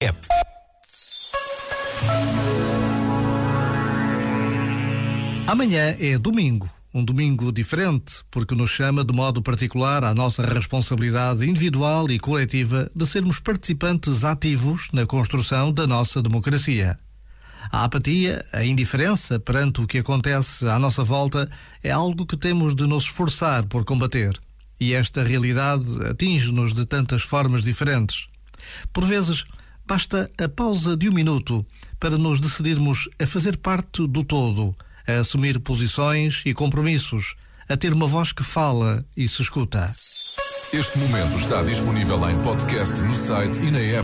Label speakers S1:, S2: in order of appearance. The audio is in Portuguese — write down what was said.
S1: É. Amanhã é domingo. Um domingo diferente, porque nos chama de modo particular à nossa responsabilidade individual e coletiva de sermos participantes ativos na construção da nossa democracia. A apatia, a indiferença perante o que acontece à nossa volta é algo que temos de nos esforçar por combater. E esta realidade atinge-nos de tantas formas diferentes. Por vezes, Basta a pausa de um minuto para nos decidirmos a fazer parte do todo, a assumir posições e compromissos, a ter uma voz que fala e se escuta.
S2: Este momento está disponível em podcast no site e na app.